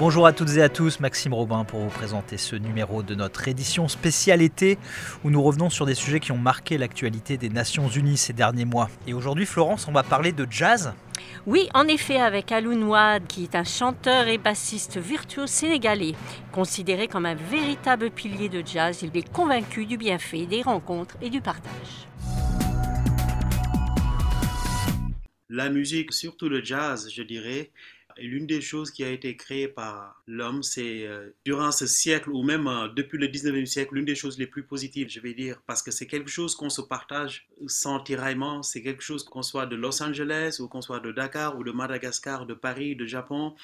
Bonjour à toutes et à tous, Maxime Robin pour vous présenter ce numéro de notre édition spéciale été où nous revenons sur des sujets qui ont marqué l'actualité des Nations Unies ces derniers mois. Et aujourd'hui, Florence, on va parler de jazz. Oui, en effet, avec Alun Wad, qui est un chanteur et bassiste virtuose sénégalais. Considéré comme un véritable pilier de jazz, il est convaincu du bienfait des rencontres et du partage. La musique, surtout le jazz, je dirais, l'une des choses qui a été créée par l'homme, c'est euh, durant ce siècle ou même euh, depuis le 19e siècle, l'une des choses les plus positives, je vais dire, parce que c'est quelque chose qu'on se partage sans tiraillement, c'est quelque chose qu'on soit de Los Angeles ou qu'on soit de Dakar ou de Madagascar, de Paris, de Japon,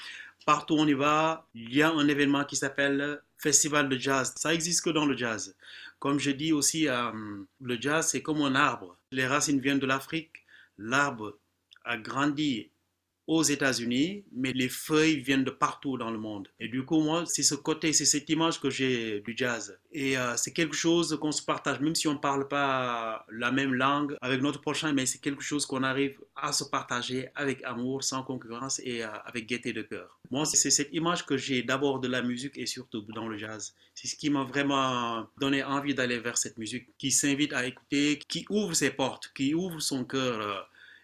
partout où on y va, il y a un événement qui s'appelle Festival de jazz. Ça existe que dans le jazz. Comme je dis aussi, euh, le jazz, c'est comme un arbre. Les racines viennent de l'Afrique. L'arbre a grandi aux États-Unis, mais les feuilles viennent de partout dans le monde. Et du coup, moi, c'est ce côté, c'est cette image que j'ai du jazz. Et euh, c'est quelque chose qu'on se partage, même si on ne parle pas la même langue avec notre prochain, mais c'est quelque chose qu'on arrive à se partager avec amour, sans concurrence et euh, avec gaieté de cœur. Moi, c'est cette image que j'ai d'abord de la musique et surtout dans le jazz. C'est ce qui m'a vraiment donné envie d'aller vers cette musique, qui s'invite à écouter, qui ouvre ses portes, qui ouvre son cœur. Euh,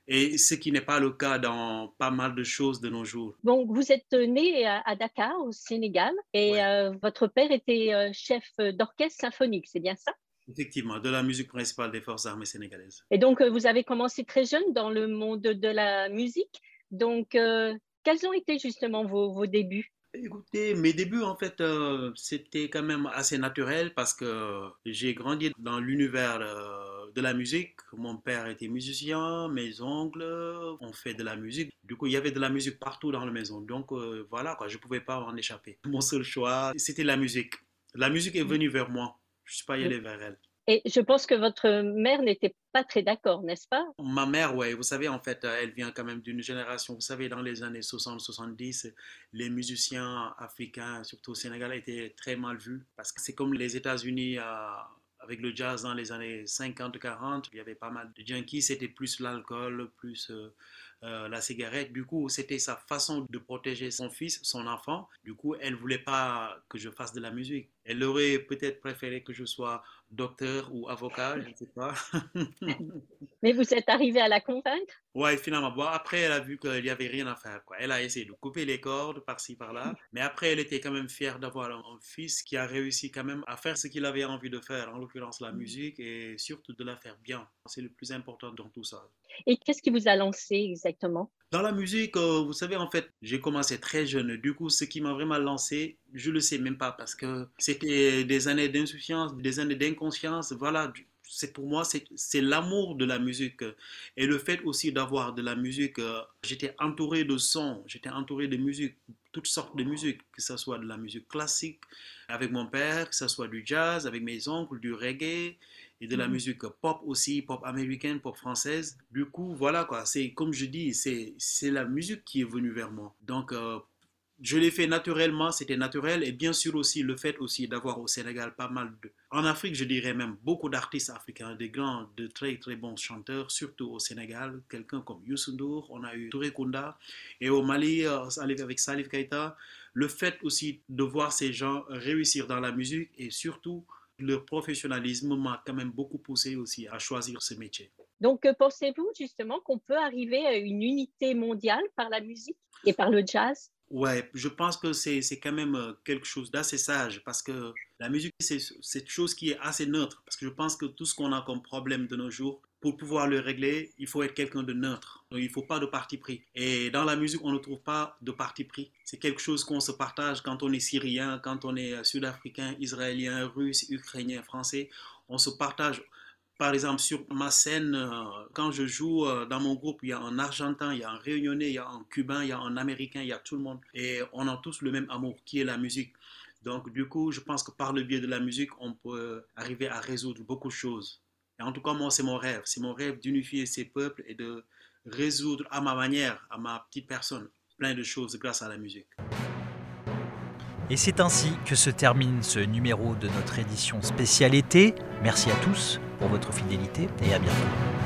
et ce qui n'est pas le cas dans pas mal de choses de nos jours. Donc, vous êtes né à Dakar, au Sénégal, et euh, votre père était euh, chef d'orchestre symphonique, c'est bien ça? Effectivement, de la musique principale des forces armées sénégalaises. Et donc, euh, vous avez commencé très jeune dans le monde de la musique. Donc, quels ont été justement vos, vos débuts? Écoutez, mes débuts, en fait, c'était quand même assez naturel parce que j'ai grandi dans l'univers de la musique. Mon père était musicien, mes oncles ont fait de la musique. Du coup, il y avait de la musique partout dans la maison. Donc euh, voilà, quoi, je ne pouvais pas en échapper. Mon seul choix, c'était la musique. La musique est venue vers moi. Je ne suis pas allé vers elle. Et je pense que votre mère n'était pas très d'accord, n'est-ce pas? Ma mère, oui. Vous savez, en fait, elle vient quand même d'une génération. Vous savez, dans les années 60-70, les musiciens africains, surtout au Sénégal, étaient très mal vus. Parce que c'est comme les États-Unis. Euh, avec le jazz dans les années 50-40, il y avait pas mal de junkies, c'était plus l'alcool, plus euh, la cigarette. Du coup, c'était sa façon de protéger son fils, son enfant. Du coup, elle voulait pas que je fasse de la musique. Elle aurait peut-être préféré que je sois docteur ou avocat, je ne sais pas. Mais vous êtes arrivé à la convaincre? Ouais, finalement. Bon, après, elle a vu qu'il n'y avait rien à faire. Quoi. Elle a essayé de couper les cordes par-ci, par-là. Mais après, elle était quand même fière d'avoir un, fils qui a réussi quand même à faire ce qu'il avait envie de faire, en l'occurrence la musique, et surtout de la faire bien. C'est le plus important dans tout ça. Et qu'est-ce qui vous a lancé exactement? Dans la musique, euh, vous savez, en fait, j'ai commencé très jeune. Du coup, ce qui m'a vraiment lancé, je ne le sais même pas parce que c'était des années d'insouciance, des années d'inconscience. Voilà, c'est pour moi, c'est l'amour de la musique et le fait aussi d'avoir de la musique. Euh, j'étais entouré de sons, j'étais entouré de musique, toutes sortes de musique, que ce soit de la musique classique avec mon père, que ce soit du jazz avec mes oncles, du reggae et de la mhm. musique pop aussi, pop américaine, pop française. Du coup, voilà quoi, c'est comme je dis, c'est la musique qui est venue vers moi. Donc, euh, je l'ai fait naturellement, c'était naturel, et bien sûr aussi le fait aussi d'avoir au Sénégal pas mal de... En Afrique, je dirais même beaucoup d'artistes africains, des grands, de très très bons chanteurs, surtout au Sénégal, quelqu'un comme Youssou N'Dour, on a eu Touré Kunda, et au Mali, euh, avec Salif Keita, le fait aussi de voir ces gens réussir dans la musique, et surtout leur professionnalisme m'a quand même beaucoup poussé aussi à choisir ce métier. Donc, euh, pensez-vous justement qu'on peut arriver à une unité mondiale par la musique et par le jazz? Ouais, je pense que c'est quand même euh, quelque chose d'assez sage parce que la musique, c'est cette chose qui est assez neutre. Parce que je pense que tout ce qu'on a comme problème de nos jours, pour pouvoir le régler, il faut être quelqu'un de neutre. Il ne faut pas de parti pris. Et dans la musique, on ne trouve pas de parti pris. C'est quelque chose qu'on se partage quand on est syrien, quand on est euh, sud-africain, israélien, russe, ukrainien, français. On se partage par exemple, sur ma scène, euh, quand je joue euh, dans mon groupe, il y a un Argentin, il y a un Réunionnais, il y a un Cubain, il y a un Américain, il y a tout le monde. Et on a tous le même amour, qui est la musique. Donc, du coup, je pense que par le biais de la musique, on peut arriver à résoudre beaucoup de choses. En tout cas, moi, c'est mon rêve. C'est mon rêve d'unifier ces peuples et de résoudre à ma manière, à ma petite personne, plein de choses grâce à la musique. Et c'est ainsi que se termine ce numéro de notre édition spéciale été. Merci à tous pour votre fidélité et à bientôt.